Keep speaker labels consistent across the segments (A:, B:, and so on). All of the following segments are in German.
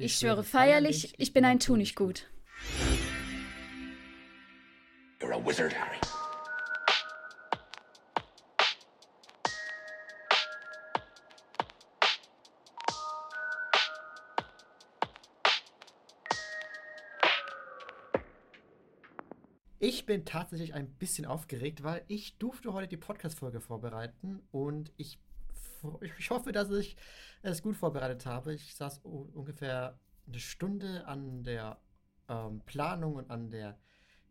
A: Ich, schwöre feierlich, ich bin ein Tu nicht gut. You're a wizard, Harry.
B: Ich bin tatsächlich ein bisschen aufgeregt, weil ich durfte heute die Podcast-Folge vorbereiten und ich, ich hoffe, dass ich es gut vorbereitet habe. Ich saß ungefähr eine Stunde an der ähm, Planung und an der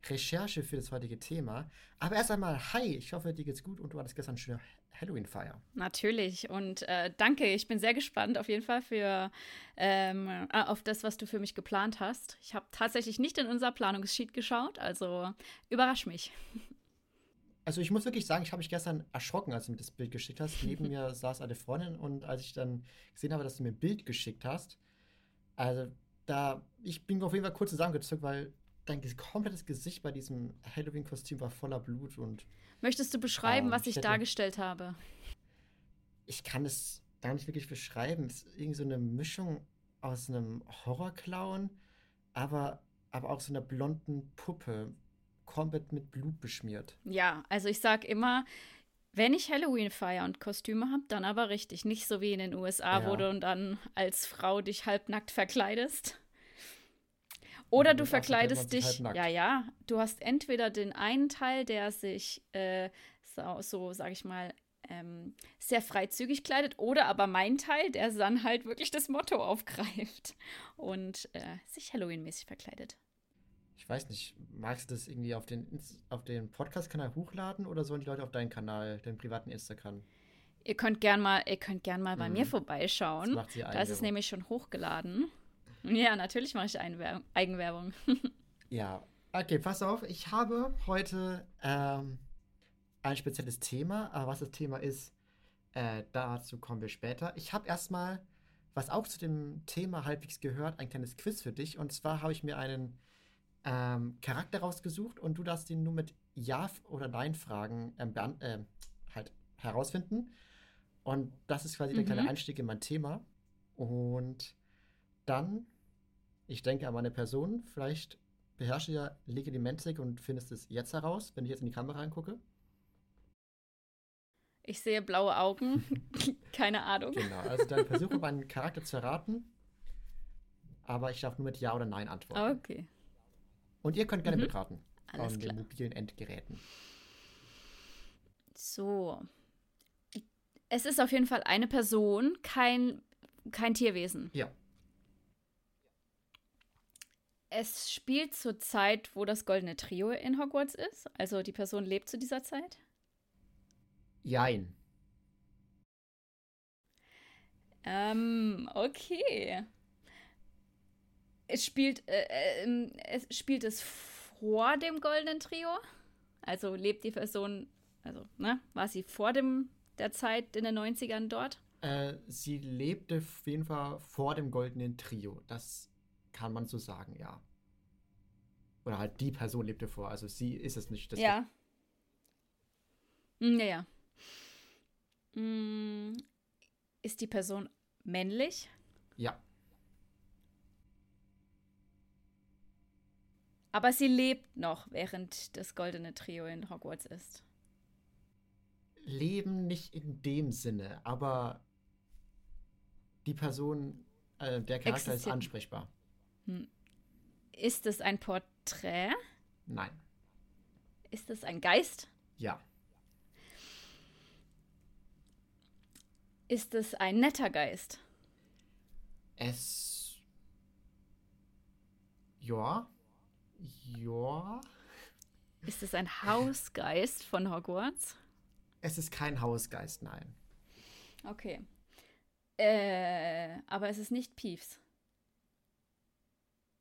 B: Recherche für das heutige Thema. Aber erst einmal, hi, ich hoffe, dir geht's gut und du hattest gestern eine schöne Halloween-Feier.
A: Natürlich und äh, danke, ich bin sehr gespannt auf jeden Fall für ähm, äh, auf das, was du für mich geplant hast. Ich habe tatsächlich nicht in unser Planungssheet geschaut, also überrasch mich.
B: Also ich muss wirklich sagen, ich habe mich gestern erschrocken, als du mir das Bild geschickt hast. Neben mir saß eine Freundin und als ich dann gesehen habe, dass du mir ein Bild geschickt hast, also da, ich bin auf jeden Fall kurz zusammengezuckt, weil dein komplettes Gesicht bei diesem Halloween-Kostüm war voller Blut und.
A: Möchtest du beschreiben, ähm, was ich, ich dargestellt habe?
B: Ich kann es gar nicht wirklich beschreiben. Es ist irgendwie so eine Mischung aus einem Horrorclown, aber, aber auch so einer blonden Puppe, komplett mit Blut beschmiert.
A: Ja, also ich sag immer, wenn ich Halloween feiere und Kostüme habe, dann aber richtig. Nicht so wie in den USA, ja. wo du dann als Frau dich halbnackt verkleidest. Oder du verkleidest dich, ja, ja, du hast entweder den einen Teil, der sich äh, so, so sag ich mal, ähm, sehr freizügig kleidet, oder aber mein Teil, der dann halt wirklich das Motto aufgreift und äh, sich Halloween-mäßig verkleidet.
B: Ich weiß nicht, magst du das irgendwie auf den, auf den Podcast-Kanal hochladen oder sollen die Leute auf deinen Kanal, deinen privaten Instagram?
A: Ihr könnt gern mal, ihr könnt gern mal mhm. bei mir vorbeischauen. Das macht sie da ist es nämlich schon hochgeladen. Ja, natürlich mache ich Einwer Eigenwerbung.
B: ja, okay, pass auf. Ich habe heute ähm, ein spezielles Thema. Aber was das Thema ist, äh, dazu kommen wir später. Ich habe erstmal, was auch zu dem Thema halbwegs gehört, ein kleines Quiz für dich. Und zwar habe ich mir einen ähm, Charakter rausgesucht und du darfst ihn nur mit Ja- oder Nein-Fragen ähm, äh, halt herausfinden. Und das ist quasi mhm. der kleine mhm. Einstieg in mein Thema. Und dann ich denke an meine Person. Vielleicht beherrsche ja Legitimentik und findest es jetzt heraus, wenn ich jetzt in die Kamera angucke.
A: Ich sehe blaue Augen. Keine Ahnung.
B: Genau, also dann versuche meinen Charakter zu erraten. Aber ich darf nur mit Ja oder Nein antworten.
A: Okay.
B: Und ihr könnt gerne mhm. mitraten. Alles an klar. den mobilen Endgeräten.
A: So. Es ist auf jeden Fall eine Person, kein, kein Tierwesen.
B: Ja.
A: Es spielt zur Zeit, wo das Goldene Trio in Hogwarts ist. Also die Person lebt zu dieser Zeit.
B: Jein.
A: Ähm, okay. Es spielt, äh, äh, es spielt es vor dem Goldenen Trio? Also lebt die Person, also, ne, war sie vor dem, der Zeit in den 90ern dort?
B: Äh, sie lebte auf jeden Fall vor dem Goldenen Trio. Das kann man so sagen, ja. Oder halt die Person lebte vor. Also sie ist es nicht.
A: ja. Hm, ja, ja. Hm, ist die Person männlich?
B: Ja.
A: Aber sie lebt noch, während das goldene Trio in Hogwarts ist.
B: Leben nicht in dem Sinne, aber die Person, äh, der Charakter Existiert. ist ansprechbar.
A: Hm. Ist es ein Porträt?
B: Nein.
A: Ist es ein Geist?
B: Ja.
A: Ist es ein netter Geist?
B: Es. Ja. Ja.
A: Ist es ein Hausgeist von Hogwarts?
B: Es ist kein Hausgeist, nein.
A: Okay. Äh, aber es ist nicht Peeves.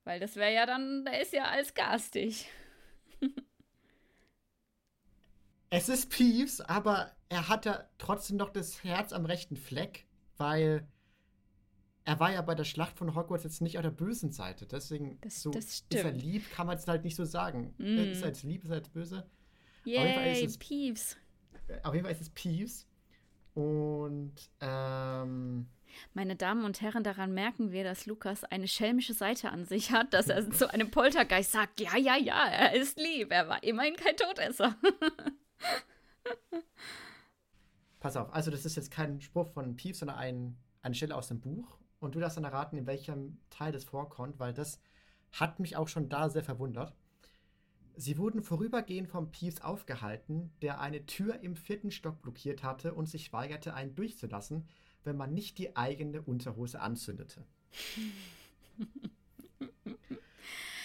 A: Weil das wäre ja dann, der ist ja als garstig.
B: es ist Peeves, aber er hat ja trotzdem noch das Herz am rechten Fleck, weil er war ja bei der Schlacht von Hogwarts jetzt nicht auf der bösen Seite. Deswegen
A: das,
B: so
A: das
B: ist er lieb, kann man es halt nicht so sagen. Mm. Ist er jetzt lieb, ist er jetzt böse?
A: Yay, auf jeden Fall ist es, Peeves.
B: Auf jeden Fall ist es Peeves. Und ähm,
A: Meine Damen und Herren, daran merken wir, dass Lukas eine schelmische Seite an sich hat, dass er zu einem Poltergeist sagt, ja, ja, ja, er ist lieb, er war immerhin kein Todesser.
B: Pass auf, also das ist jetzt kein Spruch von Pief, sondern ein, eine Stelle aus dem Buch. Und du darfst dann erraten, in welchem Teil das vorkommt, weil das hat mich auch schon da sehr verwundert. Sie wurden vorübergehend vom Peeves aufgehalten, der eine Tür im vierten Stock blockiert hatte und sich weigerte, einen durchzulassen, wenn man nicht die eigene Unterhose anzündete.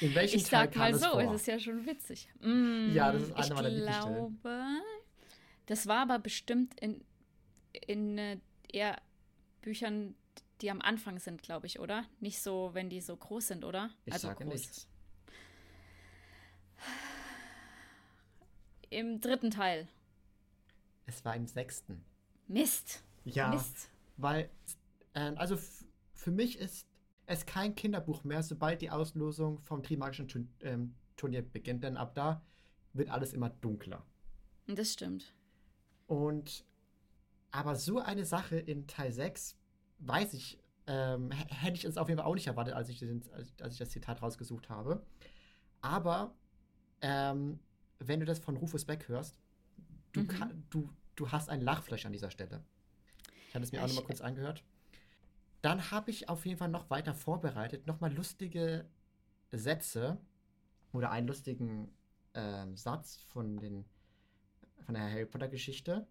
A: In welchem ich Teil sag mal so, es, es ist ja schon witzig.
B: Mm, ja, das ist eine meiner.
A: Ich glaube, das war aber bestimmt in, in äh, eher Büchern, die am Anfang sind, glaube ich, oder? Nicht so, wenn die so groß sind, oder?
B: Ich
A: also
B: sage groß. nichts.
A: Im dritten Teil.
B: Es war im sechsten.
A: Mist.
B: Ja.
A: Mist.
B: Weil, äh, also für mich ist es kein Kinderbuch mehr, sobald die Auslosung vom Trimagischen Turn ähm, Turnier beginnt, denn ab da wird alles immer dunkler.
A: Das stimmt.
B: Und aber so eine Sache in Teil 6, weiß ich, ähm, hätte ich es auf jeden Fall auch nicht erwartet, als ich, den, als ich das Zitat rausgesucht habe. Aber ähm, wenn du das von Rufus Beck hörst, du, mhm. kann, du, du hast ein Lachfleisch an dieser Stelle. Ich hatte es mir ja, auch nochmal kurz angehört. Dann habe ich auf jeden Fall noch weiter vorbereitet, nochmal lustige Sätze oder einen lustigen äh, Satz von, den, von der Harry Potter Geschichte.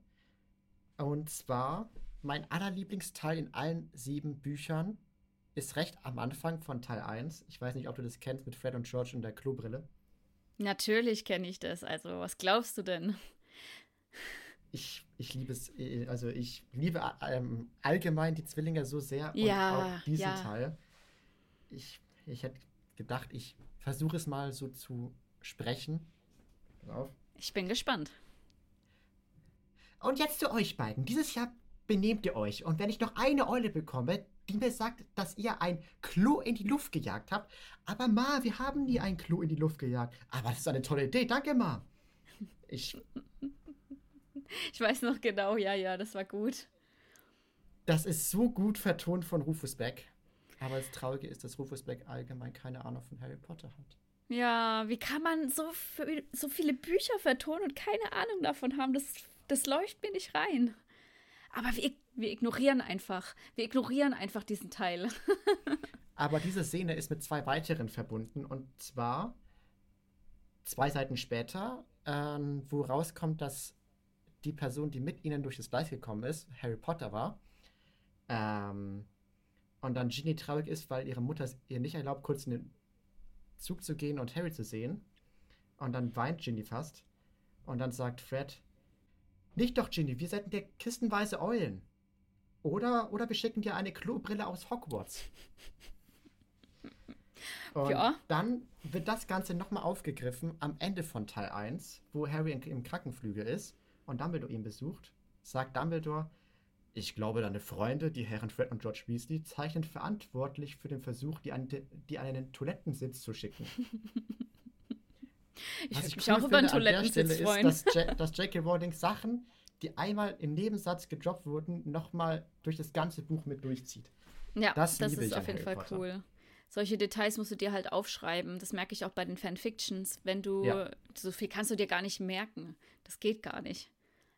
B: Und zwar, mein allerlieblingsteil in allen sieben Büchern ist recht am Anfang von Teil 1. Ich weiß nicht, ob du das kennst mit Fred und George und der Klobrille.
A: Natürlich kenne ich das. Also, was glaubst du denn?
B: Ich, ich liebe es, äh, also ich liebe ähm, allgemein die Zwillinge so sehr
A: und ja,
B: auch diesen
A: ja.
B: Teil. Ich, ich hätte gedacht, ich versuche es mal so zu sprechen.
A: Pass auf. Ich bin gespannt.
B: Und jetzt zu euch beiden. Dieses Jahr benehmt ihr euch. Und wenn ich noch eine Eule bekomme, die mir sagt, dass ihr ein Klo in die Luft gejagt habt. Aber Ma, wir haben nie ein Klo in die Luft gejagt. Aber das ist eine tolle Idee. Danke, Ma. Ich.
A: Ich weiß noch genau, ja, ja, das war gut.
B: Das ist so gut vertont von Rufus Beck. Aber das Traurige ist, dass Rufus Beck allgemein keine Ahnung von Harry Potter hat.
A: Ja, wie kann man so, so viele Bücher vertonen und keine Ahnung davon haben? Das, das leuchtet mir nicht rein. Aber wir, wir ignorieren einfach. Wir ignorieren einfach diesen Teil.
B: Aber diese Szene ist mit zwei weiteren verbunden. Und zwar zwei Seiten später, ähm, wo rauskommt, dass die Person, die mit ihnen durch das Gleis gekommen ist, Harry Potter war. Ähm, und dann Ginny traurig ist, weil ihre Mutter es ihr nicht erlaubt, kurz in den Zug zu gehen und Harry zu sehen. Und dann weint Ginny fast. Und dann sagt Fred, nicht doch, Ginny, wir senden dir kistenweise Eulen. Oder, oder wir schicken dir eine Klobrille aus Hogwarts. Und ja. dann wird das Ganze nochmal aufgegriffen am Ende von Teil 1, wo Harry im Krankenflügel ist und Dumbledore ihn besucht, sagt Dumbledore, ich glaube, deine Freunde, die Herren Fred und George Weasley, zeichnen verantwortlich für den Versuch, die an, die an einen Toilettensitz zu schicken.
A: ich würde mich cool auch über einen Toilettensitz freuen.
B: Ist, dass, dass J.K. Rowling Sachen, die einmal im Nebensatz gedroppt wurden, nochmal durch das ganze Buch mit durchzieht.
A: Ja, das, das ist auf jeden Fall Potter. cool. Solche Details musst du dir halt aufschreiben. Das merke ich auch bei den Fanfictions. Wenn du, ja. so viel kannst du dir gar nicht merken. Das geht gar nicht.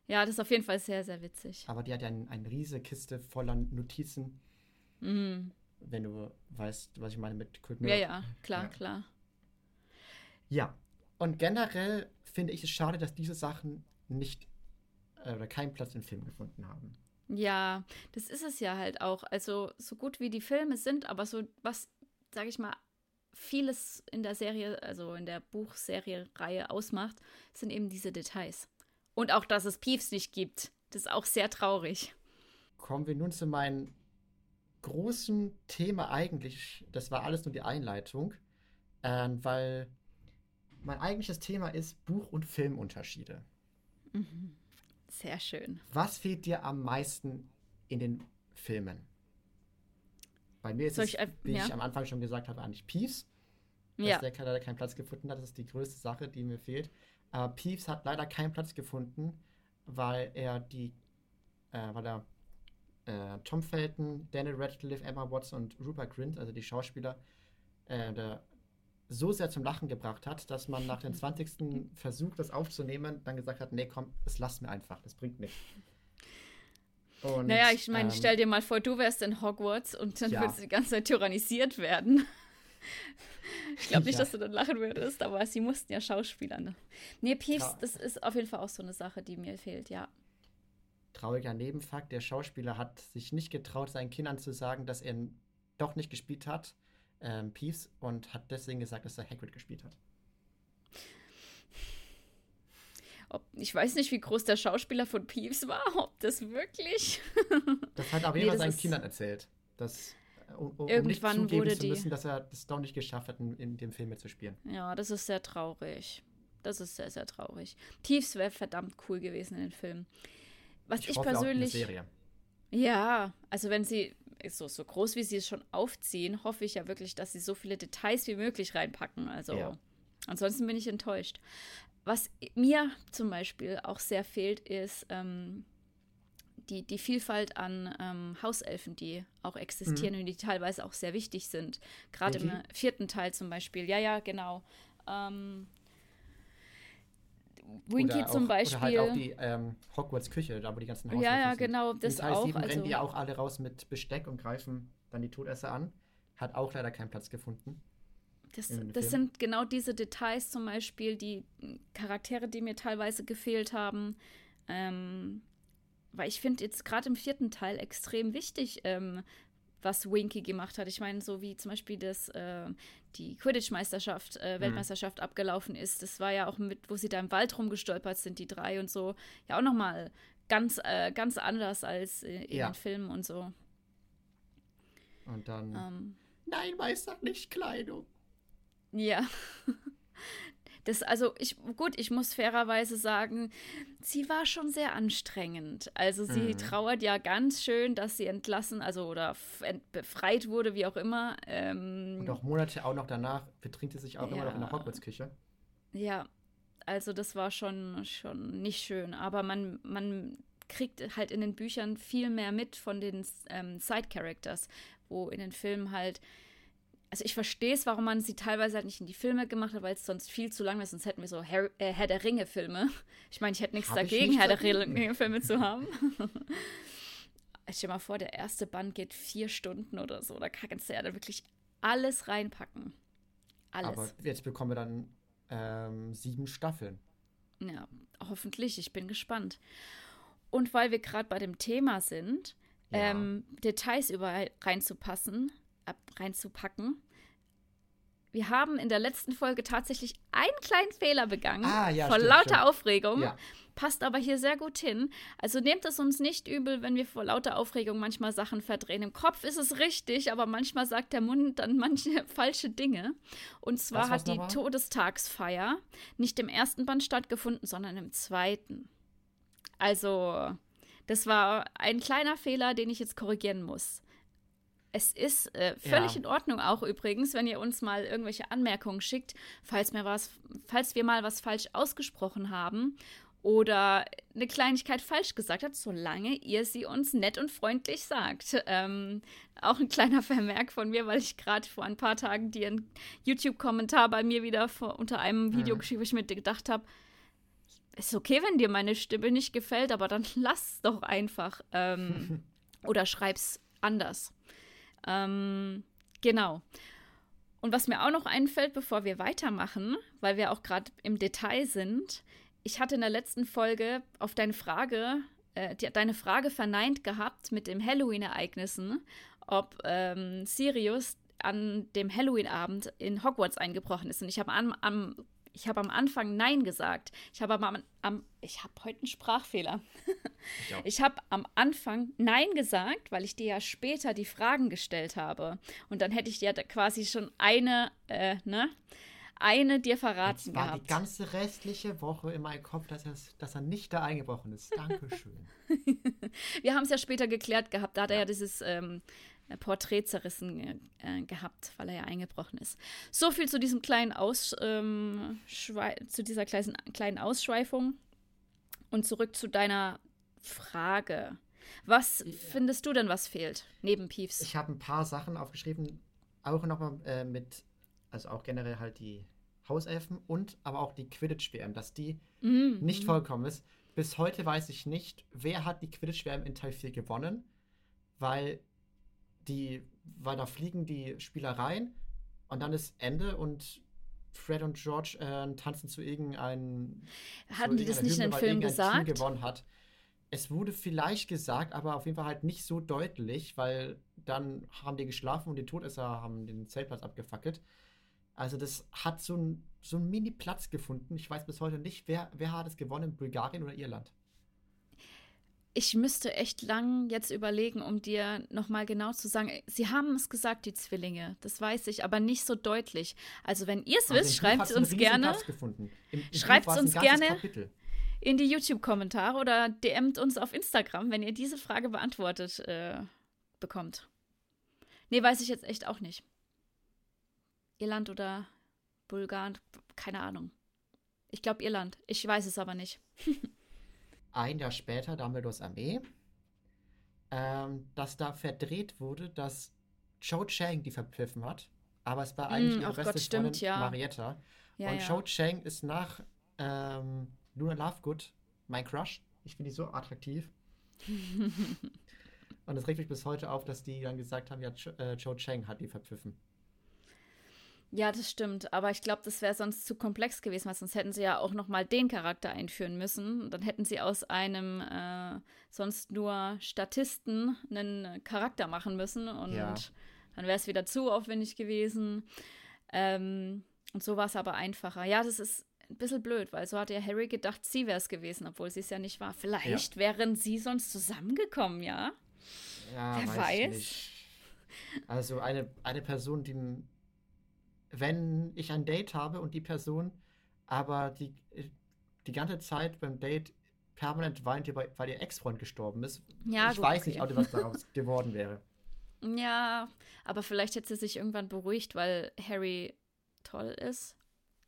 A: Ja, das ist auf jeden Fall sehr, sehr witzig.
B: Aber die hat ja ein, eine riesige Kiste voller Notizen. Mhm. Wenn du weißt, was ich meine mit
A: Quick Ja, ja, klar, ja. klar.
B: Ja, und generell finde ich es schade, dass diese Sachen nicht äh, oder keinen Platz im Film gefunden haben.
A: Ja, das ist es ja halt auch. Also, so gut wie die Filme sind, aber so was, sag ich mal, vieles in der Serie, also in der Buchserie-Reihe ausmacht, sind eben diese Details. Und auch, dass es Peeves nicht gibt. Das ist auch sehr traurig.
B: Kommen wir nun zu meinem großen Thema eigentlich. Das war alles nur die Einleitung. Äh, weil mein eigentliches Thema ist Buch- und Filmunterschiede.
A: Mhm. Sehr schön.
B: Was fehlt dir am meisten in den Filmen? Bei mir ist Soll es, ich, wie ja? ich am Anfang schon gesagt habe, eigentlich Peeves. Dass ja. der leider keinen Platz gefunden hat. Das ist die größte Sache, die mir fehlt. Aber Peeves hat leider keinen Platz gefunden, weil er die, äh, weil er äh, Tom Felton, Daniel Radcliffe, Emma Watson und Rupert Grint, also die Schauspieler, äh, der so sehr zum Lachen gebracht hat, dass man nach dem 20. Versuch, das aufzunehmen, dann gesagt hat, nee, komm, es lass mir einfach, das bringt nichts.
A: Und, naja, ich meine, ähm, stell dir mal vor, du wärst in Hogwarts und dann ja. würdest du die ganze Zeit tyrannisiert werden. ich glaube nicht, ja. dass du dann lachen würdest, aber sie mussten ja Schauspieler. Ne? Nee, Peeves, ja. das ist auf jeden Fall auch so eine Sache, die mir fehlt, ja.
B: Trauriger Nebenfakt, der Schauspieler hat sich nicht getraut, seinen Kindern zu sagen, dass er doch nicht gespielt hat, ähm, Peeves, und hat deswegen gesagt, dass er Hagrid gespielt hat.
A: Ob, ich weiß nicht, wie groß der Schauspieler von Peeves war, ob das wirklich.
B: das hat aber nee, jemand seinen Kindern erzählt. Dass, äh, um, um Irgendwann nicht zugeben wurde zu müssen, dass er das doch nicht geschafft hat, in, in dem Film mitzuspielen.
A: Ja, das ist sehr traurig. Das ist sehr, sehr traurig. Peeves wäre verdammt cool gewesen in den Film. Was ich, ich persönlich. Serie. Ja, also wenn sie so, so groß wie sie es schon aufziehen, hoffe ich ja wirklich, dass sie so viele Details wie möglich reinpacken. Also ja. ansonsten bin ich enttäuscht. Was mir zum Beispiel auch sehr fehlt, ist ähm, die, die Vielfalt an ähm, Hauselfen, die auch existieren mhm. und die teilweise auch sehr wichtig sind. Gerade im vierten Teil zum Beispiel. Ja, ja, genau. Ähm, Winky zum Beispiel. Oder
B: halt auch die ähm, Hogwarts-Küche, da wo die ganzen
A: Haushalten Ja, ja, genau, das
B: Teil auch. 7 also, rennen die ja auch alle raus mit Besteck und greifen dann die Todesser an. Hat auch leider keinen Platz gefunden.
A: Das, das sind genau diese Details zum Beispiel, die Charaktere, die mir teilweise gefehlt haben. Ähm, weil ich finde jetzt gerade im vierten Teil extrem wichtig, ähm, was Winky gemacht hat. Ich meine, so wie zum Beispiel das, äh, die Quidditch-Meisterschaft, äh. Weltmeisterschaft mhm. abgelaufen ist. Das war ja auch mit, wo sie da im Wald rumgestolpert sind, die drei und so. Ja, auch nochmal ganz, äh, ganz anders als in ja. den Filmen und so.
B: Und dann. Ähm, Nein, Meister, nicht Kleidung.
A: Ja. Das, also ich, gut, ich muss fairerweise sagen, sie war schon sehr anstrengend. Also sie mhm. trauert ja ganz schön, dass sie entlassen, also oder befreit wurde, wie auch immer. Ähm,
B: Und auch Monate auch noch danach betrinkt sie sich auch ja, immer noch in der Hogwarts-Küche.
A: Ja, also das war schon, schon nicht schön. Aber man, man kriegt halt in den Büchern viel mehr mit von den ähm, Side-Characters, wo in den Filmen halt also ich verstehe es, warum man sie teilweise halt nicht in die Filme gemacht hat, weil es sonst viel zu lang wäre, sonst hätten wir so Herr, äh, Herr der Ringe-Filme. Ich meine, ich hätte nichts Hab dagegen, nicht Herr der Ringe-Filme zu haben. ich stell mal vor, der erste Band geht vier Stunden oder so. Da kannst du ja da wirklich alles reinpacken. Alles. Aber
B: jetzt bekommen wir dann ähm, sieben Staffeln.
A: Ja, hoffentlich. Ich bin gespannt. Und weil wir gerade bei dem Thema sind, ja. ähm, Details überall reinzupassen, reinzupacken. Wir haben in der letzten Folge tatsächlich einen kleinen Fehler begangen. Ah, ja, vor stimmt, lauter stimmt. Aufregung. Ja. Passt aber hier sehr gut hin. Also nehmt es uns nicht übel, wenn wir vor lauter Aufregung manchmal Sachen verdrehen. Im Kopf ist es richtig, aber manchmal sagt der Mund dann manche falsche Dinge. Und zwar hat die Todestagsfeier nicht im ersten Band stattgefunden, sondern im zweiten. Also, das war ein kleiner Fehler, den ich jetzt korrigieren muss. Es ist äh, völlig ja. in Ordnung auch übrigens, wenn ihr uns mal irgendwelche Anmerkungen schickt, falls, mir was, falls wir mal was falsch ausgesprochen haben oder eine Kleinigkeit falsch gesagt hat, solange ihr sie uns nett und freundlich sagt. Ähm, auch ein kleiner Vermerk von mir, weil ich gerade vor ein paar Tagen dir einen YouTube-Kommentar bei mir wieder vor, unter einem Video mhm. geschrieben, wo ich mir gedacht habe, ist okay, wenn dir meine Stimme nicht gefällt, aber dann lass doch einfach. Ähm, oder schreib's anders. Ähm, genau. Und was mir auch noch einfällt, bevor wir weitermachen, weil wir auch gerade im Detail sind, ich hatte in der letzten Folge auf deine Frage, äh, die, deine Frage verneint gehabt mit den Halloween-Ereignissen, ob ähm, Sirius an dem Halloween-Abend in Hogwarts eingebrochen ist. Und ich habe am, am ich habe am Anfang Nein gesagt. Ich habe am, am ich habe heute einen Sprachfehler. Ich, ich habe am Anfang Nein gesagt, weil ich dir ja später die Fragen gestellt habe. Und dann hätte ich dir quasi schon eine, äh, ne? Eine dir verraten Jetzt war gehabt.
B: die ganze restliche Woche in meinem Kopf, dass er, dass er nicht da eingebrochen ist. Dankeschön.
A: Wir haben es ja später geklärt gehabt. Da hat er ja dieses ähm, äh, Porträt zerrissen äh, äh, gehabt, weil er ja eingebrochen ist. So viel zu diesem kleinen Aus, ähm, zu dieser kleinen, kleinen Ausschweifung. Und zurück zu deiner Frage. Was findest du denn, was fehlt, neben Peeves?
B: Ich habe ein paar Sachen aufgeschrieben, auch nochmal äh, mit, also auch generell halt die Hauselfen und aber auch die Quidditch-WM, dass die mm, nicht mm. vollkommen ist. Bis heute weiß ich nicht, wer hat die Quidditch-WM in Teil 4 gewonnen, weil die, weil da fliegen die Spieler rein und dann ist Ende und Fred und George äh, tanzen zu irgendeinem.
A: Hatten die das nicht Hymne, in den Film gesagt?
B: Team gewonnen hat. Es wurde vielleicht gesagt, aber auf jeden Fall halt nicht so deutlich, weil dann haben die geschlafen und die Todesser haben den Zeltplatz abgefackelt. Also das hat so einen so Mini-Platz gefunden. Ich weiß bis heute nicht, wer, wer hat es gewonnen, Bulgarien oder Irland?
A: Ich müsste echt lang jetzt überlegen, um dir nochmal genau zu sagen. Sie haben es gesagt, die Zwillinge. Das weiß ich, aber nicht so deutlich. Also, wenn ihr es also wisst, schreibt es uns gerne. Schreibt es uns gerne Kapitel. in die YouTube-Kommentare oder DMt uns auf Instagram, wenn ihr diese Frage beantwortet äh, bekommt. Nee, weiß ich jetzt echt auch nicht. Irland oder Bulgarien, keine Ahnung. Ich glaube Irland. Ich weiß es aber nicht.
B: ein Jahr später Dumbledores Armee, ähm, dass da verdreht wurde, dass Cho Chang die verpfiffen hat, aber es war eigentlich mm, ihre beste stimmt, ja. Marietta. Ja, und ja. Cho Chang ist nach ähm, Luna Lovegood mein Crush. Ich finde die so attraktiv. und es regt mich bis heute auf, dass die dann gesagt haben, ja, Cho, äh, Cho Chang hat die verpfiffen.
A: Ja, das stimmt. Aber ich glaube, das wäre sonst zu komplex gewesen, weil sonst hätten sie ja auch noch mal den Charakter einführen müssen. Dann hätten sie aus einem äh, sonst nur Statisten einen Charakter machen müssen und ja. dann wäre es wieder zu aufwendig gewesen. Ähm, und so war es aber einfacher. Ja, das ist ein bisschen blöd, weil so hat ja Harry gedacht, sie wäre es gewesen, obwohl sie es ja nicht war. Vielleicht ja. wären sie sonst zusammengekommen, ja?
B: Ja, Wer weiß. weiß. Also eine, eine Person, die wenn ich ein Date habe und die Person aber die, die ganze Zeit beim Date permanent weint, weil ihr Ex-Freund gestorben ist. Ja, ich gut, weiß okay. nicht, ob was daraus geworden wäre.
A: Ja, aber vielleicht hätte sie sich irgendwann beruhigt, weil Harry toll ist.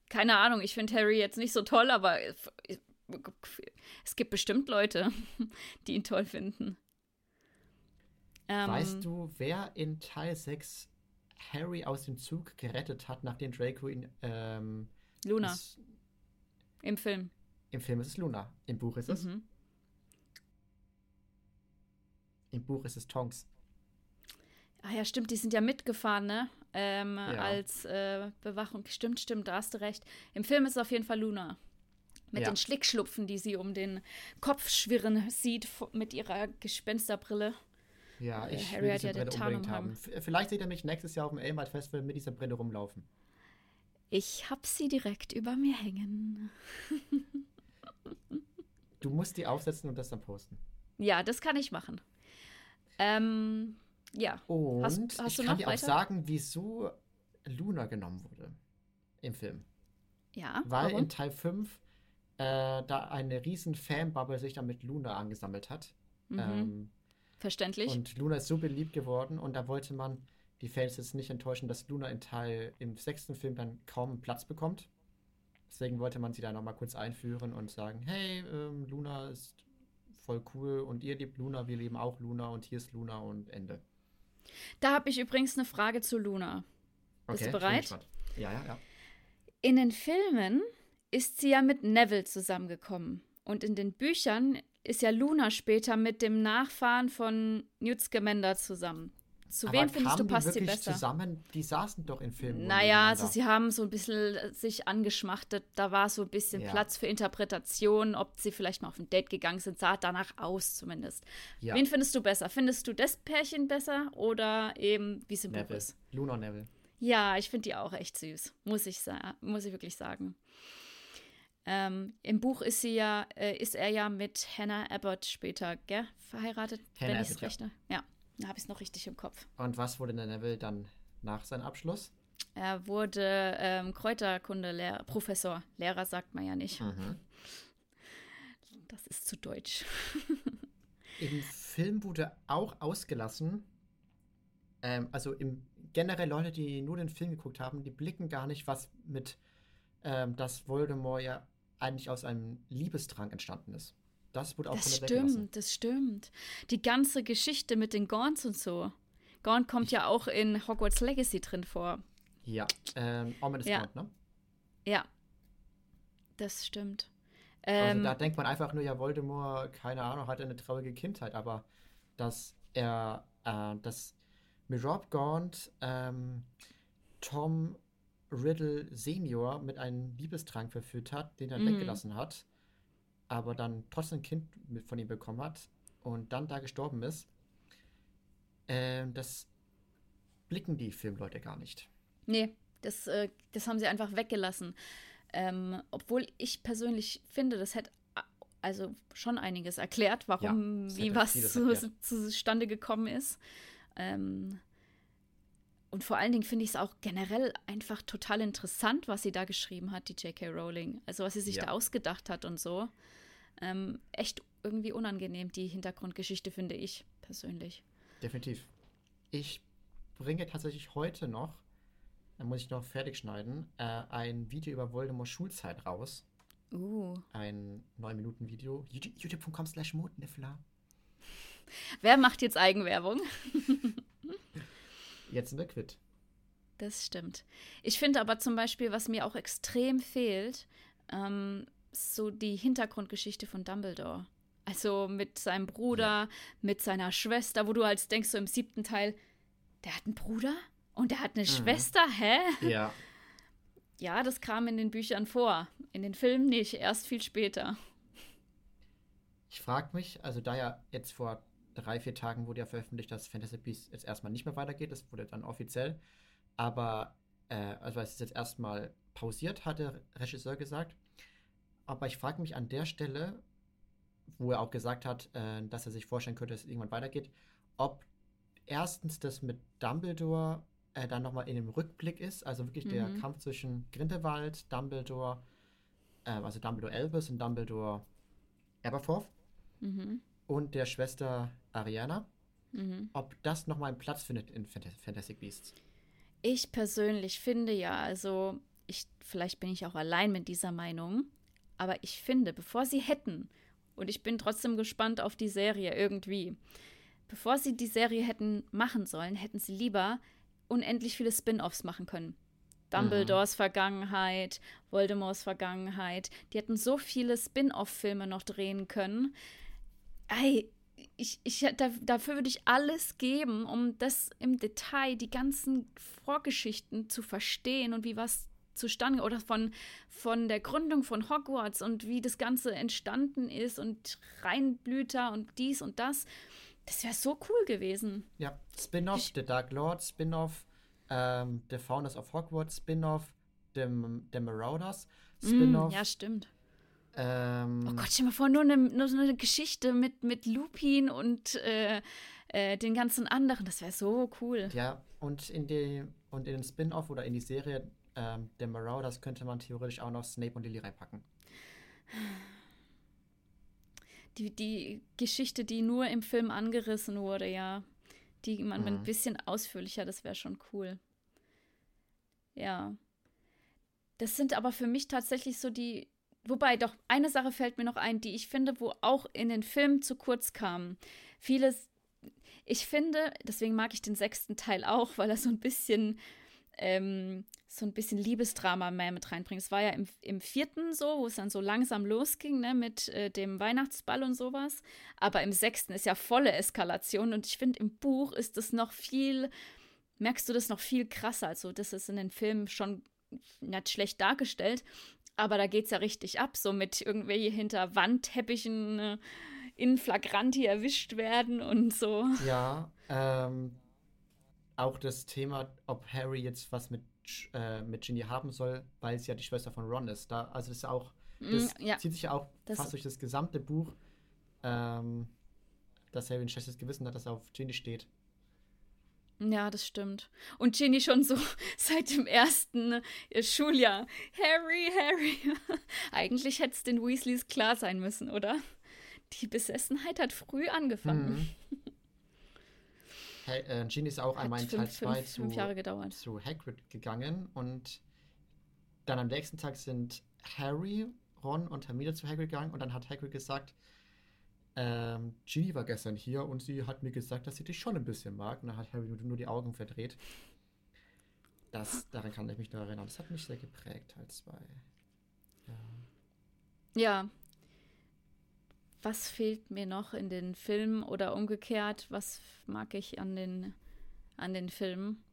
A: Keine Ahnung, ich finde Harry jetzt nicht so toll, aber es gibt bestimmt Leute, die ihn toll finden.
B: Ähm, weißt du, wer in Teil 6 Harry aus dem Zug gerettet hat, nachdem Draco ihn. Ähm,
A: Luna. Ist, Im Film.
B: Im Film ist es Luna. Im Buch ist es. Mhm. Im Buch ist es Tonks.
A: Ah ja, stimmt, die sind ja mitgefahren, ne? Ähm, ja. Als äh, Bewachung. Stimmt, stimmt, da hast du recht. Im Film ist es auf jeden Fall Luna. Mit ja. den Schlickschlupfen, die sie um den Kopf schwirren sieht mit ihrer Gespensterbrille.
B: Ja, äh, ich Harry will diese ja Brille unbedingt haben. haben. Vielleicht seht ihr mich nächstes Jahr auf dem Elmart Festival mit dieser Brille rumlaufen.
A: Ich hab sie direkt über mir hängen.
B: du musst die aufsetzen und das dann posten.
A: Ja, das kann ich machen. Ähm, ja.
B: Und hast, hast ich kann dir weiter? auch sagen, wieso Luna genommen wurde im Film.
A: Ja.
B: Weil warum? in Teil 5 äh, da eine riesen Fanbubble sich dann mit Luna angesammelt hat. Mhm. Ähm,
A: Verständlich.
B: Und Luna ist so beliebt geworden und da wollte man die Fans jetzt nicht enttäuschen, dass Luna in Teil im sechsten Film dann kaum Platz bekommt. Deswegen wollte man sie da nochmal kurz einführen und sagen, hey, ähm, Luna ist voll cool und ihr liebt Luna, wir lieben auch Luna und hier ist Luna und Ende.
A: Da habe ich übrigens eine Frage zu Luna. Bist okay, du bereit?
B: Ja, ja, ja.
A: In den Filmen ist sie ja mit Neville zusammengekommen. Und in den Büchern ist ja Luna später mit dem Nachfahren von Newt Scamander zusammen. Zu Aber wem findest du passt sie besser?
B: zusammen? Die saßen doch in Filmen.
A: Naja, also sie haben so ein bisschen äh, sich angeschmachtet. Da war so ein bisschen ja. Platz für Interpretation, ob sie vielleicht mal auf ein Date gegangen sind. Sah danach aus zumindest. Ja. Wen findest du besser? Findest du das Pärchen besser oder eben, wie es im Buch ist?
B: Luna Neville.
A: Ja, ich finde die auch echt süß. Muss ich, muss ich wirklich sagen. Ähm, Im Buch ist sie ja, äh, ist er ja mit Hannah Abbott später, gell, verheiratet, Hannah wenn ich es rechne. Ja, da habe ich es noch richtig im Kopf.
B: Und was wurde der Neville dann nach seinem Abschluss?
A: Er wurde ähm, Kräuterkunde Professor. Lehrer sagt man ja nicht. Mhm. Das ist zu deutsch.
B: Im Film wurde auch ausgelassen, ähm, also im, generell Leute, die nur den Film geguckt haben, die blicken gar nicht, was mit, ähm, dass Voldemort ja eigentlich aus einem Liebestrank entstanden ist. Das wurde auch
A: das
B: von der
A: stimmt, das stimmt. Die ganze Geschichte mit den Gorns und so. Gorn kommt ja auch in Hogwarts Legacy drin vor.
B: Ja, ähm, Ominous
A: Ja.
B: Mount, ne?
A: Ja, das stimmt.
B: Also
A: Ähm,
B: da denkt man einfach nur, ja, Voldemort, keine Ahnung, hatte eine traurige Kindheit, aber dass er, äh, dass Mirob Gaunt ähm, Tom Riddle Senior mit einem Liebestrank verführt hat, den er
A: Mhm.
B: weggelassen hat, aber dann trotzdem ein Kind mit von ihm bekommen hat und dann da gestorben ist, ähm, das blicken die Filmleute gar nicht.
A: Nee, das, äh, das haben sie einfach weggelassen. Ähm, obwohl ich persönlich finde, das hätte also schon einiges erklärt, warum,
B: es
A: wie was zu, zustande gekommen ist. Ähm, und vor allen Dingen finde ich es auch generell einfach total interessant, was sie da geschrieben hat, die J.K. Rowling. Also was sie sich
B: Ja.
A: da ausgedacht hat und so. Ähm, echt irgendwie unangenehm, die Hintergrundgeschichte, finde ich persönlich.
B: Definitiv. Ich bringe tatsächlich heute noch, da muss ich noch fertig schneiden, äh, ein Video über Voldemort Schulzeit raus.
A: Uh.
B: Ein 9-Minuten-Video. YouTube- YouTube.com slash.
A: Wer macht jetzt Eigenwerbung?
B: Jetzt sind wir quitt.
A: Das stimmt. Ich finde aber zum Beispiel, was mir auch extrem fehlt, ähm, so die Hintergrundgeschichte von Dumbledore. Also mit seinem Bruder, mit seiner Schwester, wo du als denkst, so im siebten Teil, der hat einen Bruder und der hat eine
B: Mhm.
A: Schwester, hä?
B: Ja.
A: Ja, das kam in den Büchern vor. In den Filmen nicht, erst viel später.
B: Ich frage mich, also da ja jetzt vor drei, vier Tagen wurde ja veröffentlicht, dass Fantasy Beasts jetzt erstmal nicht mehr weitergeht, das wurde dann offiziell, aber äh, also es ist jetzt erstmal pausiert, hat der Regisseur gesagt. Aber ich frage mich an der Stelle, wo er auch gesagt hat, äh, dass er sich vorstellen könnte, dass es irgendwann weitergeht, ob erstens das mit Dumbledore äh, dann nochmal in dem Rückblick ist, also wirklich der
A: Mhm.
B: Kampf zwischen Grindelwald, Dumbledore, äh, also Dumbledore Albus und Dumbledore Aberforth
A: Mhm.
B: und der Schwester Ariana,
A: Mhm.
B: ob das nochmal einen Platz findet in Fant Fantastic Beasts.
A: Ich persönlich finde ja, also ich, vielleicht bin ich auch allein mit dieser Meinung, aber ich finde, bevor sie hätten, und ich bin trotzdem gespannt auf die Serie irgendwie, bevor sie die Serie hätten machen sollen, hätten sie lieber unendlich viele Spin-offs machen können. Dumbledores Vergangenheit, Voldemorts Vergangenheit, die hätten so viele Spin-off-Filme noch drehen können. Ey, ich, ich, da, dafür würde ich alles geben, um das im Detail, die ganzen Vorgeschichten zu verstehen und wie was zustande oder von, von der Gründung von Hogwarts und wie das Ganze entstanden ist und Reinblüter und dies und das. Das wäre so cool gewesen.
B: Ja, Spin-off The Dark Lord, Spin-off ähm, The Founders of Hogwarts, Spin-off The, The Marauders,
A: Mm,
B: Spin-off.
A: ja, stimmt.
B: Ähm,
A: Oh Gott, stell dir mal vor, nur eine, nur so eine Geschichte mit, mit Lupin und äh, äh, den ganzen anderen. Das wäre so cool.
B: Ja, und in, die, und in den Spin-off oder in die Serie ähm, The Marauders könnte man theoretisch auch noch Snape und Lily reinpacken.
A: Die, die Geschichte, die nur im Film angerissen wurde, ja. Die man
B: Mhm.
A: ein bisschen ausführlicher, das wäre schon cool. Ja. Das sind aber für mich tatsächlich so die. Wobei, doch, eine Sache fällt mir noch ein, die ich finde, wo auch in den Filmen zu kurz kam. Vieles. Ich finde, deswegen mag ich den sechsten Teil auch, weil er so ein bisschen. Ähm, so ein bisschen Liebesdrama mehr mit reinbringt. Es war ja im, im vierten so, wo es dann so langsam losging, ne, mit äh, dem Weihnachtsball und sowas. Aber im sechsten ist ja volle Eskalation und ich finde, im Buch ist das noch viel, merkst du das noch viel krasser. Also, das ist in den Filmen schon nicht schlecht dargestellt, aber da geht es ja richtig ab, so mit irgendwie hinter Wandteppichen äh, in Flagranti erwischt werden und so.
B: Ja, ähm, auch das Thema, ob Harry jetzt was mit, äh, mit Ginny haben soll, weil sie ja die Schwester von Ron ist. Da, also das ist ja auch, das
A: Mm, ja,
B: zieht sich ja auch
A: Das-
B: fast durch das gesamte Buch, ähm, dass Harry ein schlechtes Gewissen hat, dass er auf Ginny steht.
A: Ja, das stimmt. Und Ginny schon so seit dem ersten äh, Schuljahr. Harry, Harry. Eigentlich hätte es den Weasleys klar sein müssen, oder? Die Besessenheit hat früh angefangen.
B: Mhm. Hey, äh, Ginny ist auch
A: Hat
B: einmal in Teil
A: fünf,
B: 2
A: fünf,
B: zu,
A: fünf Jahre gedauert.
B: zu Hagrid gegangen und dann am nächsten Tag sind Harry, Ron und Hermine zu Hagrid gegangen und dann hat Hagrid gesagt, ähm, Ginny war gestern hier und sie hat mir gesagt, dass sie dich schon ein bisschen mag. Und dann hat Harry nur die Augen verdreht. Das, daran kann ich mich noch erinnern. Das hat mich sehr geprägt als zwei.
A: Ja. ja. Was fehlt mir noch in den Filmen oder umgekehrt? Was mag ich an den, an den Filmen?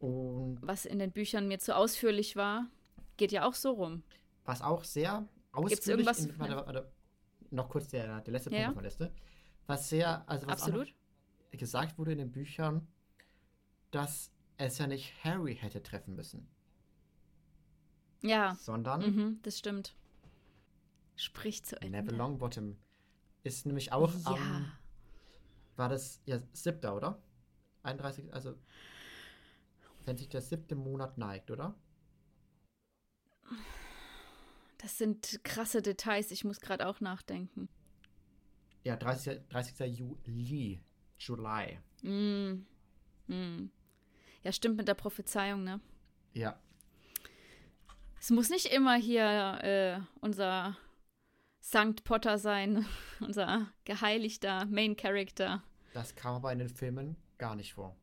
A: Und was in den Büchern mir zu ausführlich war, geht ja auch so rum.
B: Was auch sehr ausführlich Gibt's irgendwas, in, warte, warte, noch kurz der, der letzte Punkt ja. von der Liste. Was sehr, also was
A: Absolut.
B: gesagt wurde in den Büchern, dass es ja nicht Harry hätte treffen müssen.
A: Ja.
B: Sondern.
A: Mhm, das stimmt. Sprich zu Ende.
B: Neville Longbottom ist nämlich auch ja. am. War das ja siebter, oder? 31, also. Wenn sich der siebte Monat neigt, oder?
A: Das sind krasse Details. Ich muss gerade auch nachdenken.
B: Ja, 30. 30. Juli. July.
A: Mm. Mm. Ja, stimmt mit der Prophezeiung, ne?
B: Ja.
A: Es muss nicht immer hier äh, unser Sankt Potter sein, unser geheiligter Main Character.
B: Das kam aber in den Filmen gar nicht vor.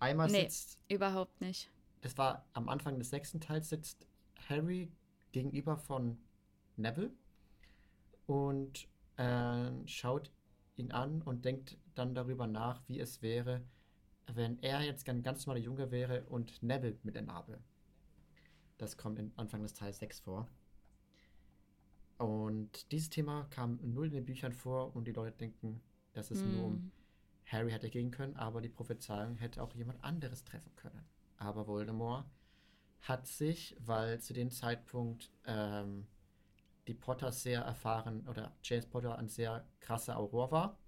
B: Einmal nee, sitzt.
A: Überhaupt nicht.
B: Das war am Anfang des sechsten Teils sitzt Harry gegenüber von Neville und äh, schaut ihn an und denkt dann darüber nach, wie es wäre, wenn er jetzt ein ganz normaler Junge wäre und Neville mit der Narbe. Das kommt in Anfang des Teils 6 vor. Und dieses Thema kam null in den Büchern vor und die Leute denken, dass es mm. nur um hm. Harry hätte gehen können, aber die Prophezeiung hätte auch jemand anderes treffen können. Aber Voldemort hat sich, weil zu dem Zeitpunkt ähm, die Potters sehr erfahren oder James Potter ein sehr krasser Auror war,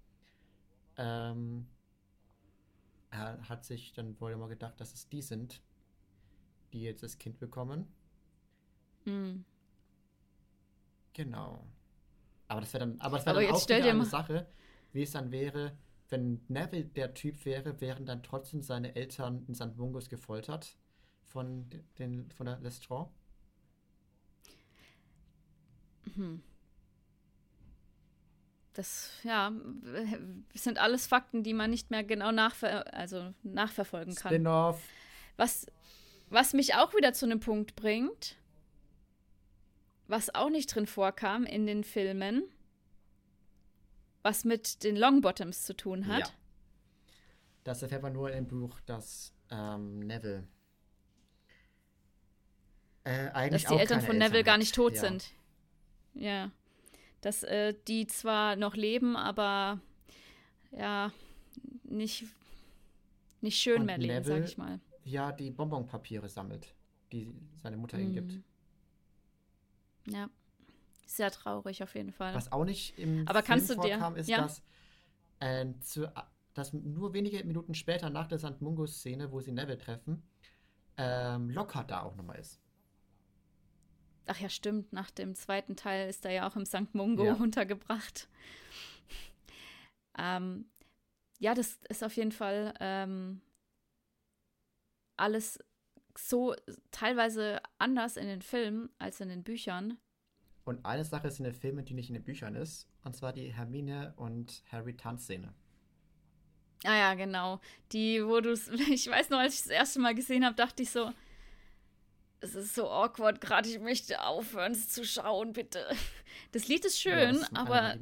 B: ähm, er hat sich dann Voldemort gedacht, dass es die sind, die jetzt das Kind bekommen.
A: Mhm.
B: Genau. Aber das wäre dann, aber das wäre dann auch wieder eine Sache, wie es dann wäre, wenn Neville der Typ wäre, wären dann trotzdem seine Eltern in St. Mungus gefoltert von, den, von der Lestrange?
A: Hm. Das, ja, sind alles Fakten, die man nicht mehr genau nachver also nachverfolgen kann.
B: Spin-off.
A: Was, was mich auch wieder zu einem Punkt bringt, was auch nicht drin vorkam in den Filmen, was mit den Longbottoms zu tun hat. Ja.
B: Das erfährt man nur im Buch, dass ähm, Neville äh,
A: Dass die Eltern von Neville Eltern gar nicht tot ja. sind. Ja. Dass äh, die zwar noch leben, aber ja, nicht, nicht schön Und mehr leben, Neville, sag ich mal.
B: Ja, die Bonbonpapiere sammelt, die seine Mutter ihm gibt.
A: Ja. Sehr traurig auf jeden Fall.
B: Was auch nicht im
A: aber Film
B: vorkam,
A: dir,
B: ist, ja? dass, äh, zu, dass nur wenige Minuten später nach der St. Mungo-Szene, wo sie Neville treffen, ähm, Lockhart da auch nochmal ist.
A: Ach ja, stimmt. Nach dem zweiten Teil ist er ja auch im St. Mungo ja. untergebracht. Ähm, ja, das ist auf jeden Fall ähm, alles so teilweise anders in den Filmen als in den Büchern.
B: Und eine Sache ist in den Filmen, die nicht in den Büchern ist, und zwar die Hermine und Harry Tanzszene.
A: Ah ja, genau. Die, wo du es, ich weiß noch, als ich das erste Mal gesehen habe, dachte ich so, es ist so awkward gerade, ich möchte aufhören, es zu schauen, bitte. Das Lied ist schön, ja, das ist aber.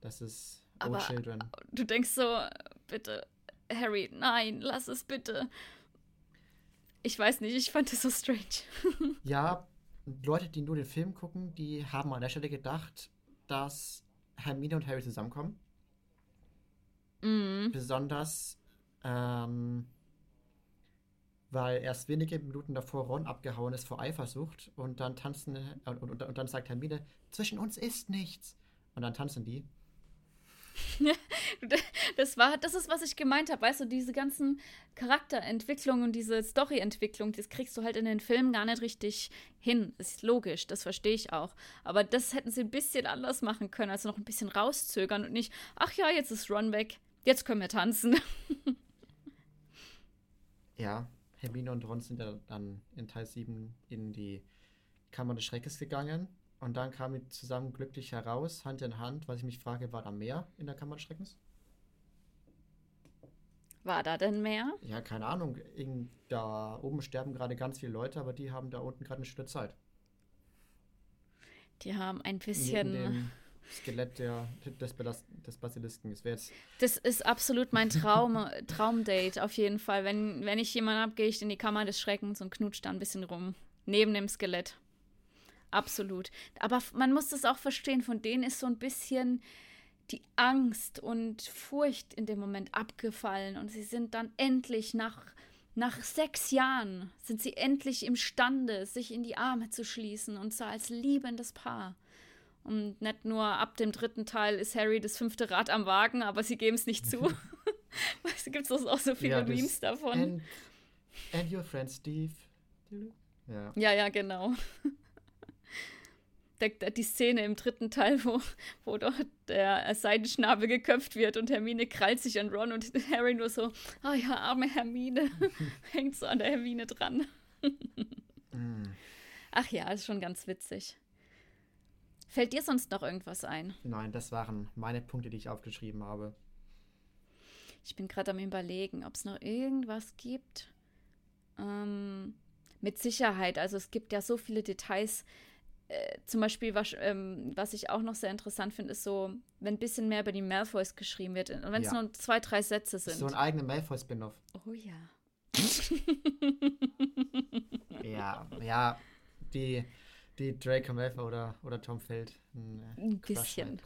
B: Das ist
A: Old aber Children. Du denkst so, bitte, Harry, nein, lass es bitte. Ich weiß nicht, ich fand es so strange.
B: ja, Leute, die nur den Film gucken, die haben an der Stelle gedacht, dass Hermine und Harry zusammenkommen.
A: Mhm.
B: Besonders ähm, weil erst wenige Minuten davor Ron abgehauen ist vor Eifersucht und dann tanzen äh, und, und, und, dann sagt Hermine, zwischen uns ist nichts. Und dann tanzen die.
A: das war, das ist, was ich gemeint habe, weißt du, diese ganzen Charakterentwicklungen und diese Storyentwicklung, das kriegst du halt in den Filmen gar nicht richtig hin. Ist logisch, das verstehe ich auch. Aber das hätten sie ein bisschen anders machen können, also noch ein bisschen rauszögern und nicht, ach ja, jetzt ist Ron weg, jetzt können wir tanzen.
B: ja, Hermine und Ron sind ja dann in Teil 7 in die Kammer des Schreckes gegangen Und dann kamen die zusammen glücklich heraus, Hand in Hand. Was ich mich frage, war da mehr in der Kammer des Schreckens?
A: War da denn mehr?
B: Ja, keine Ahnung. In, da oben sterben gerade ganz viele Leute, aber die haben da unten gerade eine schöne Zeit.
A: Die haben ein bisschen.
B: Neben dem Skelett der, des, Belas- des Basilisken. Das jetzt.
A: Das ist absolut mein Traum, Traumdate, auf jeden Fall. Wenn, wenn ich jemanden habe, gehe ich in die Kammer des Schreckens und knutsche da ein bisschen rum. Neben dem Skelett. Absolut. Aber man muss das auch verstehen, von denen ist so ein bisschen die Angst und Furcht in dem Moment abgefallen. Und sie sind dann endlich nach, nach sechs Jahren, sind sie endlich imstande, sich in die Arme zu schließen und zwar als liebendes Paar. Und nicht nur ab dem dritten Teil ist Harry das fünfte Rad am Wagen, aber sie geben es nicht zu. Es gibt auch so viele
B: Ja,
A: Memes davon.
B: And, and your friend Steve. Ja.
A: Ja, ja, genau. Der, der, die Szene im dritten Teil, wo, wo doch der Seidenschnabel geköpft wird und Hermine krallt sich an Ron und Harry nur so, oh ja, arme Hermine, hängt so an der Hermine dran.
B: Mm.
A: Ach ja, ist schon ganz witzig. Fällt dir sonst noch irgendwas ein?
B: Nein, das waren meine Punkte, die ich aufgeschrieben habe.
A: Ich bin gerade am überlegen, ob es noch irgendwas gibt. Ähm, mit Sicherheit. Also es gibt ja so viele Details. Äh, zum Beispiel, was, ähm, was ich auch noch sehr interessant finde, ist so, wenn ein bisschen mehr über die Malfoys geschrieben wird. Und wenn es
B: Ja.
A: nur zwei, drei Sätze sind.
B: So ein eigener Malfoy-Spin-off.
A: oh ja.
B: Ja, ja, die, die Draco Malfoy oder, oder Tom Feld. Ein, äh,
A: Ein
B: Crush
A: bisschen.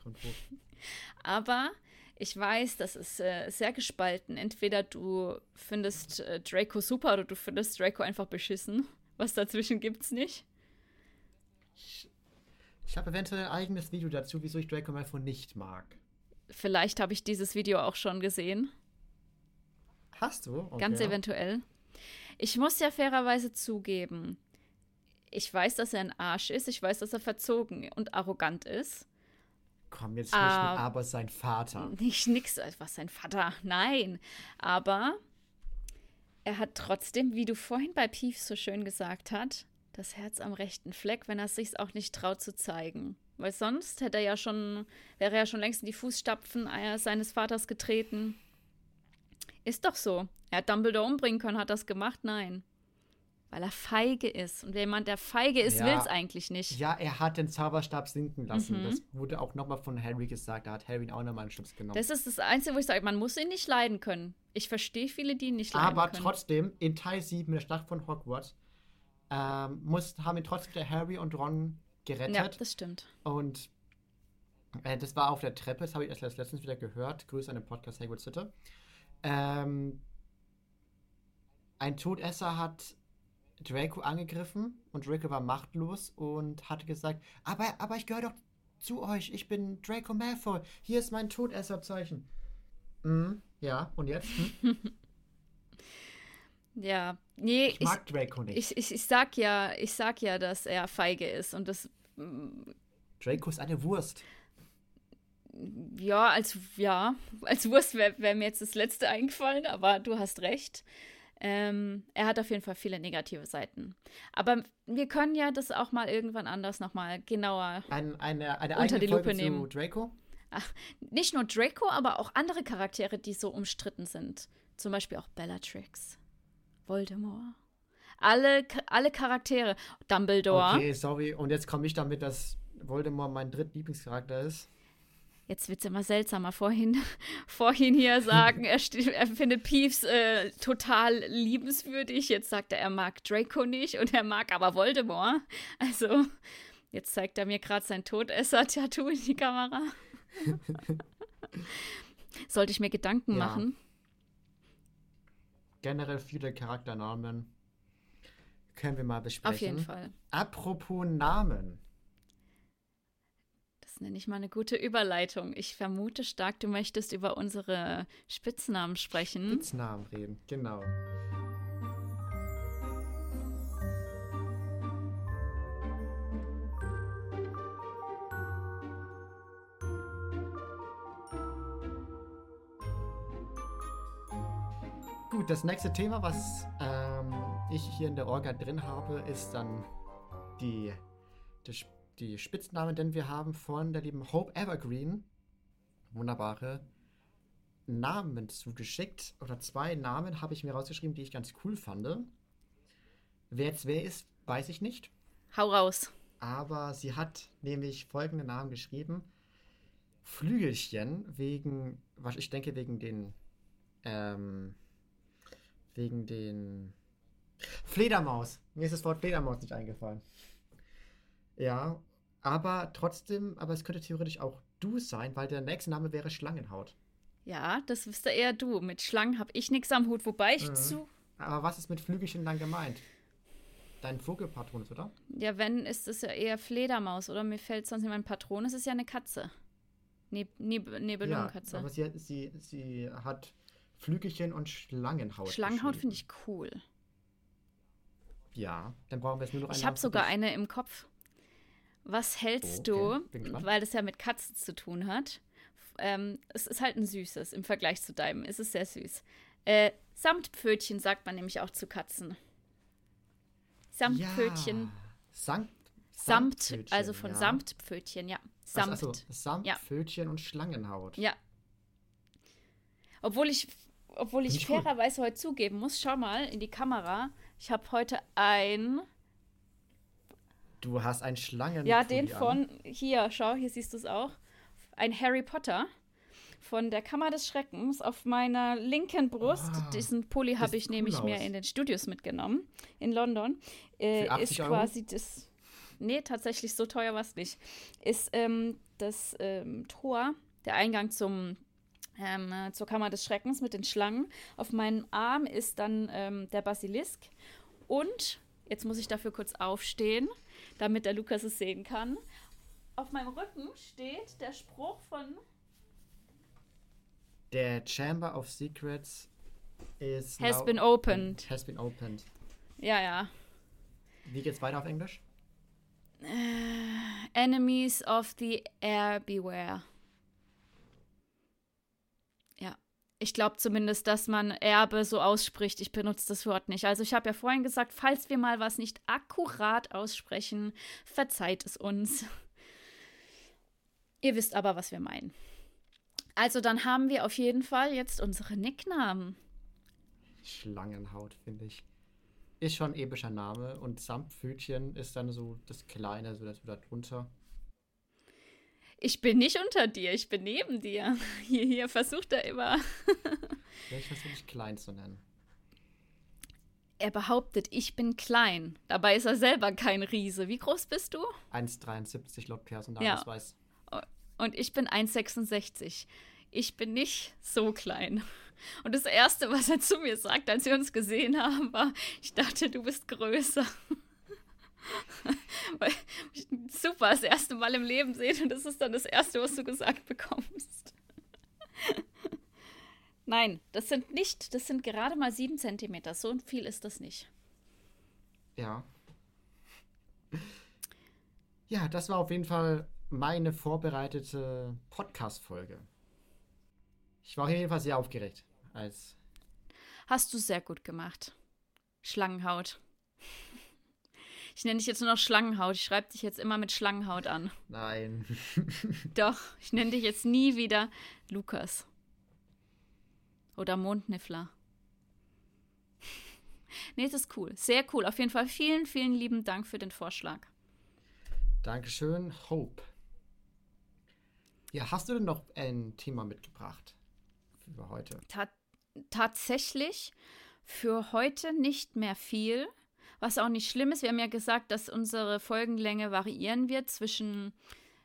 A: Aber ich weiß, das ist äh, sehr gespalten. Entweder du findest äh, Draco super oder du findest Draco einfach beschissen. Was dazwischen gibt's nicht.
B: Ich, ich habe eventuell ein eigenes Video dazu, wieso ich Draco Malfoy nicht mag.
A: Vielleicht habe ich dieses Video auch schon gesehen.
B: Hast du? Okay.
A: Ganz eventuell. Ich muss ja fairerweise zugeben, ich weiß, dass er ein Arsch ist. Ich weiß, dass er verzogen und arrogant ist.
B: Komm jetzt nicht
A: Ah.
B: mit aber sein Vater.
A: Nicht nix, was sein Vater. Nein. Aber er hat trotzdem, wie du vorhin bei Peeves so schön gesagt hast, das Herz am rechten Fleck, wenn er es sich auch nicht traut zu zeigen. Weil sonst hätte er ja schon, wäre er ja schon längst in die Fußstapfen seines Vaters getreten. Ist doch so. Er hat Dumbledore umbringen können, hat das gemacht? Nein. Weil er feige ist. Und jemand, der feige ist,
B: Ja.
A: will es eigentlich nicht.
B: Ja, er hat den Zauberstab sinken lassen.
A: Mhm.
B: Das wurde auch nochmal von Harry gesagt. Da hat Harry ihn auch nochmal einen Schubs genommen.
A: Das ist das Einzige, wo ich sage, man muss ihn nicht leiden können. Ich verstehe viele, die ihn nicht leiden
B: Aber
A: können.
B: trotzdem, in Teil 7 der Schlacht von Hogwarts, ähm, muss, haben ihn trotzdem der Harry und Ron gerettet.
A: Ja, das stimmt.
B: Und äh, das war auf der Treppe, das habe ich erst letztens wieder gehört. Grüße an den Podcast Hagrid Sitte. Ähm, ein Todesser hat Draco angegriffen und Draco war machtlos und hatte gesagt, aber, aber ich gehöre doch zu euch, ich bin Draco Malfoy, hier ist mein Todesserzeichen. Mhm, ja, und jetzt? Hm?
A: Ja, nee,
B: Ich
A: ich,
B: mag Draco nicht.
A: ich, ich, ich sag ja, ich sag ja, dass er feige ist und das,
B: Draco ist eine Wurst.
A: ja, als, ja, als Wurst wäre wär mir jetzt das Letzte eingefallen, aber du hast recht. Ähm, er hat auf jeden Fall viele negative Seiten. Aber wir können ja das auch mal irgendwann anders nochmal genauer
B: Ein, eine eine
A: Unter die Lupe
B: Folge
A: nehmen.
B: zu Draco.
A: nicht nur Draco, aber auch andere Charaktere, die so umstritten sind. Zum Beispiel auch Bellatrix, Voldemort. Alle, alle Charaktere. Dumbledore.
B: Okay, sorry. Und jetzt komme ich damit, dass Voldemort mein drittlieblingscharakter ist.
A: Jetzt wird es immer seltsamer. Vorhin, vorhin hier sagen, er, er findet Peeves äh, total liebenswürdig. Jetzt sagt er, er mag Draco nicht und er mag aber Voldemort. Also, jetzt zeigt er mir gerade sein Todesser-Tattoo in die Kamera. Sollte ich mir Gedanken
B: Ja.
A: machen?
B: Generell viele Charakternamen. Können wir mal besprechen.
A: Auf jeden Fall.
B: Apropos Namen.
A: Das nenne ich mal eine gute Überleitung. Ich vermute stark, du möchtest über unsere Spitznamen sprechen.
B: Spitznamen reden. Genau. Gut, das nächste Thema, was ähm, ich hier in der Orga drin habe, ist dann die, Sp- die Spitznamen, denn wir haben von der lieben Hope Evergreen wunderbare Namen zugeschickt. Oder zwei Namen habe ich mir rausgeschrieben, die ich ganz cool fand. Wer jetzt wer ist, weiß ich nicht.
A: Hau raus.
B: Aber sie hat nämlich folgende Namen geschrieben. Flügelchen wegen, was ich denke, wegen den, ähm, wegen den Fledermaus. Mir ist das Wort Fledermaus nicht eingefallen. Ja, aber trotzdem, aber es könnte theoretisch auch du sein, weil der nächste Name wäre Schlangenhaut.
A: Ja, das wüsste eher du. Mit Schlangen habe ich nichts am Hut, wobei ich mhm. zu.
B: Aber was ist mit Flügelchen dann gemeint? Dein Vogelpatronus, oder?
A: Ja, wenn, ist es ja eher Fledermaus, oder? Mir fällt sonst nicht mein Patron, es ist ja eine Katze. Neb Neb Nebelungenkatze.
B: Ja, aber sie, sie, sie hat Flügelchen und Schlangenhaut.
A: Schlangenhaut finde ich cool.
B: Ja, dann brauchen wir jetzt nur noch
A: eine. Ich habe sogar eine im Kopf. Was hältst oh, okay. du, weil das ja mit Katzen zu tun hat? Ähm, es ist halt ein süßes im Vergleich zu deinem. Es ist sehr süß. Äh, Samtpfötchen sagt man nämlich auch zu Katzen. Samtpfötchen. Ja.
B: Samt,
A: Samt, also von ja. Samtpfötchen, ja.
B: Samt. Achso, Samtpfötchen ja. und Schlangenhaut.
A: Ja. Obwohl ich, obwohl ich, ich fairerweise heute zugeben muss, schau mal in die Kamera. Ich habe heute ein
B: Du hast ein Schlangen.
A: Ja, den von, hier, schau, hier siehst du es auch. Ein Harry Potter von der Kammer des Schreckens auf meiner linken Brust. Oh, Diesen Pulli habe ich cool nämlich aus. mir in den Studios mitgenommen in London. Äh, ist quasi Euro? das. Nee, tatsächlich so teuer war es nicht. Ist ähm, das ähm, Tor, der Eingang zum ähm, zur Kammer des Schreckens mit den Schlangen. Auf meinem Arm ist dann ähm, der Basilisk. Und, jetzt muss ich dafür kurz aufstehen, damit der Lukas es sehen kann. Auf meinem Rücken steht der Spruch von.
B: Der Chamber of Secrets is
A: has been opened.
B: Has been opened.
A: Ja, ja.
B: Wie geht's weiter auf Englisch?
A: Uh, enemies of the air beware. Ich glaube zumindest, dass man Erbe so ausspricht. Ich benutze das Wort nicht. Also ich habe ja vorhin gesagt, falls wir mal was nicht akkurat aussprechen, verzeiht es uns. Ihr wisst aber, was wir meinen. Also dann haben wir auf jeden Fall jetzt unsere Nicknamen.
B: Schlangenhaut, finde ich. Ist schon ein epischer Name und Samtpfötchen ist dann so das Kleine, so das da drunter.
A: Ich bin nicht unter dir, ich bin neben dir. Hier, hier versucht er immer.
B: ja, ich versuche dich klein zu nennen.
A: Er behauptet, ich bin klein. Dabei ist er selber kein Riese. Wie groß bist du?
B: 1,73 laut Personalausweis.
A: Ja. Und ich bin 1,66. Ich bin nicht so klein. Und das Erste, was er zu mir sagt, als wir uns gesehen haben, war, ich dachte, du bist größer. Super, das erste Mal im Leben sehen und das ist dann das Erste, was du gesagt bekommst. Nein, das sind nicht, das sind gerade mal sieben Zentimeter. So viel ist das nicht.
B: Ja. Ja, das war auf jeden Fall meine vorbereitete Podcast-Folge. Ich war auf jeden Fall sehr aufgeregt. Als
A: Hast du sehr gut gemacht. Schlangenhaut. Ich nenne dich jetzt nur noch Schlangenhaut. Ich schreibe dich jetzt immer mit Schlangenhaut an.
B: Nein.
A: Doch, ich nenne dich jetzt nie wieder Lukas. Oder Mondniffler. Nee, das ist cool. Sehr cool. Auf jeden Fall vielen, vielen lieben Dank für den Vorschlag.
B: Dankeschön, Hope. Ja, hast du denn noch ein Thema mitgebracht für heute?
A: Ta tatsächlich für heute nicht mehr viel was auch nicht schlimm ist. Wir haben ja gesagt, dass unsere Folgenlänge variieren wird zwischen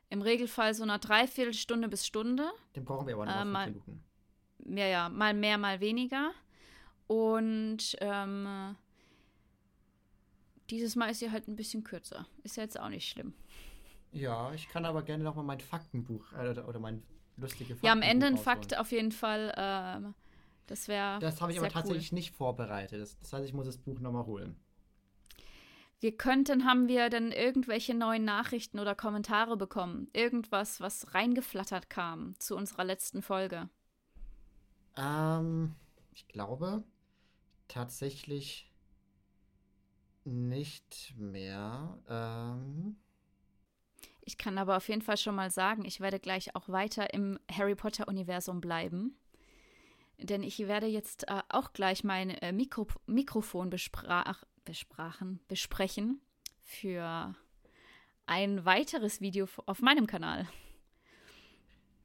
A: im Regelfall so einer Dreiviertelstunde bis Stunde.
B: Den brauchen wir aber noch äh, mal, Minuten.
A: Ja, ja, mal mehr, mal weniger. Und ähm, dieses Mal ist sie halt ein bisschen kürzer. Ist ja jetzt auch nicht schlimm.
B: Ja, ich kann aber gerne noch mal mein Faktenbuch äh, oder, oder mein lustige Faktenbuch
A: Ja, am Ende ein Fakt auf jeden Fall. Äh, das wäre.
B: Das habe ich aber tatsächlich cool. nicht vorbereitet. Das heißt, ich muss das Buch nochmal holen.
A: Wir könnten, haben wir denn irgendwelche neuen Nachrichten oder Kommentare bekommen? Irgendwas, was reingeflattert kam zu unserer letzten Folge?
B: Ähm, ich glaube tatsächlich nicht mehr. Ähm.
A: Ich kann aber auf jeden Fall schon mal sagen, ich werde gleich auch weiter im Harry Potter-Universum bleiben. Denn ich werde jetzt äh, auch gleich mein äh, Mikro Mikrofon besprach besprachen, besprechen für ein weiteres Video auf meinem Kanal.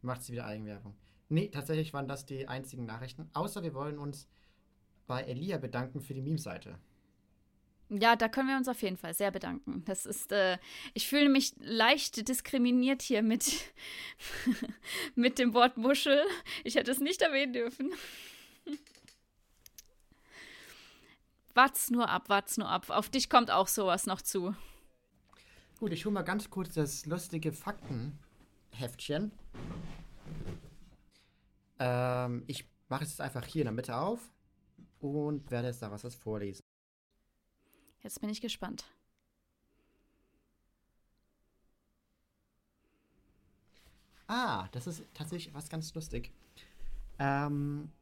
B: Macht sie wieder Eigenwerbung. Nee, tatsächlich waren das die einzigen Nachrichten. Außer wir wollen uns bei Elia bedanken für die Meme-Seite.
A: Ja, da können wir uns auf jeden Fall sehr bedanken. Das ist, äh, ich fühle mich leicht diskriminiert hier mit, mit dem Wort Muschel. Ich hätte es nicht erwähnen dürfen. Wart's nur ab, wart's nur ab. Auf dich kommt auch sowas noch zu.
B: Gut, ich hole mal ganz kurz das lustige Faktenheftchen. Ähm, ich mache es jetzt einfach hier in der Mitte auf und werde jetzt daraus was vorlesen.
A: Jetzt bin ich gespannt.
B: Ah, das ist tatsächlich was ganz lustig. Ähm,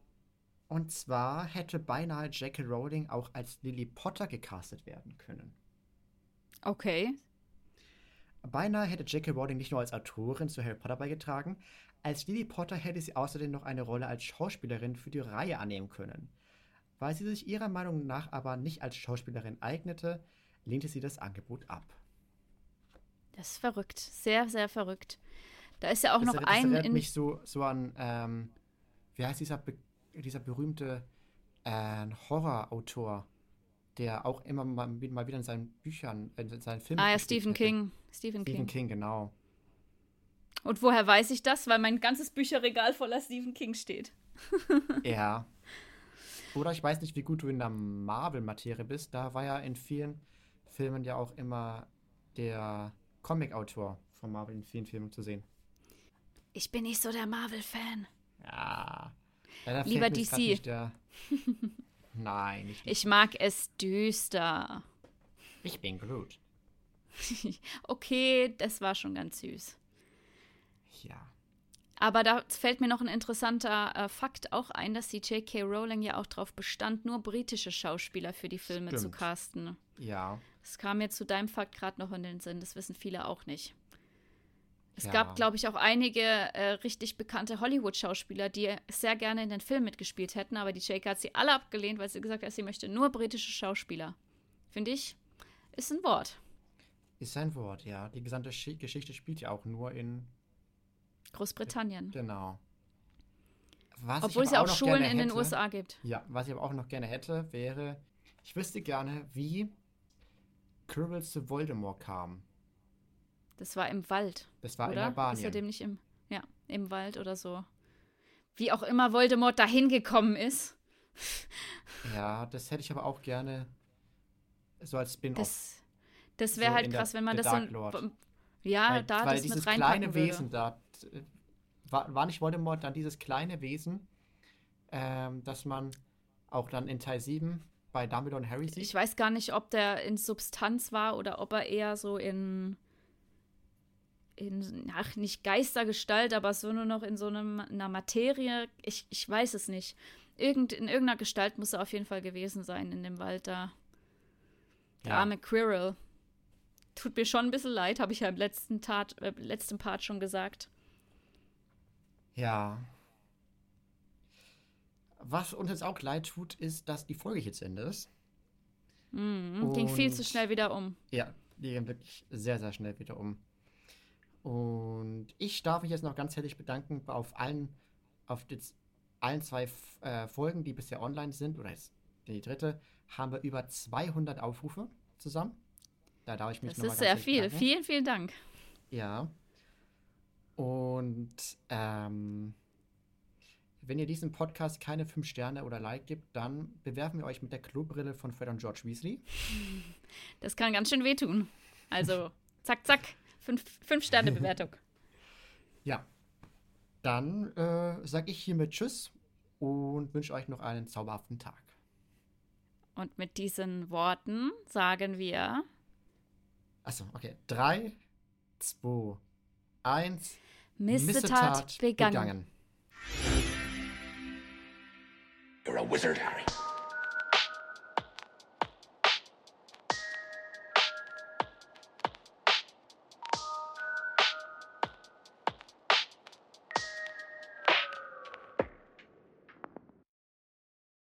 B: und zwar hätte beinahe J.K. Rowling auch als Lily Potter gecastet werden können.
A: Okay.
B: Beinahe hätte J.K. Rowling nicht nur als Autorin zu Harry Potter beigetragen, als Lily Potter hätte sie außerdem noch eine Rolle als Schauspielerin für die Reihe annehmen können. Weil sie sich ihrer Meinung nach aber nicht als Schauspielerin eignete, lehnte sie das Angebot ab.
A: Das ist verrückt. Sehr, sehr verrückt. Da ist ja auch
B: das
A: noch ein. Das
B: erinnert mich so, so an, ähm, wie heißt dieser, be dieser berühmte äh, Horrorautor, der auch immer mal, mal, wieder in seinen Büchern, in seinen Filmen.
A: Ah ja, Stephen King.
B: Stephen, Stephen King. King, genau.
A: Und woher weiß ich das? Weil mein ganzes Bücherregal voller Stephen King steht.
B: ja. Oder ich weiß nicht, wie gut du in der Marvel-Materie bist. Da war ja in vielen Filmen ja auch immer der Comic-Autor von Marvel in vielen Filmen zu sehen.
A: Ich bin nicht so der Marvel-Fan.
B: Ja.
A: Ja Lieber DC.
B: Nein, nicht.
A: Ich mag es düster.
B: Ich bin Groot.
A: okay, das war schon ganz süß.
B: Ja.
A: Aber da fällt mir noch ein interessanter äh, Fakt auch ein, dass die J.K. Rowling ja auch darauf bestand, nur britische Schauspieler für die Filme Stimmt. zu casten.
B: Ja.
A: Das kam mir zu deinem Fakt gerade noch in den Sinn, das wissen viele auch nicht. Es ja. gab, glaube ich, auch einige äh, richtig bekannte Hollywood-Schauspieler, die sehr gerne in den Film mitgespielt hätten, aber die J.K. hat sie alle abgelehnt, weil sie gesagt hat, sie möchte nur britische Schauspieler. Finde ich, ist ein Wort.
B: Ist ein Wort, ja. Die gesamte Geschichte spielt ja auch nur in
A: Großbritannien.
B: Genau.
A: Was Obwohl es ja auch, auch Schulen in hätte, den USA gibt.
B: Ja, was ich aber auch noch gerne hätte, wäre, ich wüsste gerne, wie Quirrell zu Voldemort kam.
A: Das war im Wald.
B: Das war
A: oder?
B: in Albanien.
A: Ist er dem nicht im, ja, im Wald oder so. Wie auch immer Voldemort dahin gekommen ist.
B: ja, das hätte ich aber auch gerne so als Spin-off.
A: Das, das wäre so halt krass, der, wenn man das so. Ja,
B: weil,
A: da
B: weil das dieses mit kleine Wesen da war, war nicht Voldemort dann dieses kleine Wesen, ähm, das man auch dann in Teil 7 bei Dumbledore und Harry sieht?
A: Ich weiß gar nicht, ob der in Substanz war oder ob er eher so in in, ach, nicht Geistergestalt, aber so nur noch in so einem, einer Materie. Ich, ich weiß es nicht. Irgend, in irgendeiner Gestalt muss er auf jeden Fall gewesen sein in dem Wald da. Der ja. arme Quirrell. Tut mir schon ein bisschen leid, habe ich ja im letzten, Tat, äh, letzten Part schon gesagt.
B: Ja. Was uns jetzt auch leid tut, ist, dass die Folge jetzt Ende ist.
A: Mm, ging viel zu schnell wieder um.
B: Ja, die ging wirklich sehr, sehr schnell wieder um. Und ich darf mich jetzt noch ganz herzlich bedanken auf allen, auf jetzt allen zwei äh, Folgen, die bisher online sind, oder jetzt die dritte, haben wir über 200 Aufrufe zusammen. Da darf ich mich
A: Das ist sehr viel. Bedanken. Vielen, vielen Dank.
B: Ja. Und ähm, wenn ihr diesem Podcast keine 5 Sterne oder Like gibt, dann bewerfen wir euch mit der Klobrille von Fred und George Weasley.
A: Das kann ganz schön wehtun. Also, zack, zack. 5 Sterne Bewertung.
B: ja. Dann äh, sage ich hiermit Tschüss und wünsche euch noch einen zauberhaften Tag.
A: Und mit diesen Worten sagen wir
B: Achso, okay. Drei, zwei, eins.
A: Missetat, begangen. begangen.
B: You're a wizard, Harry.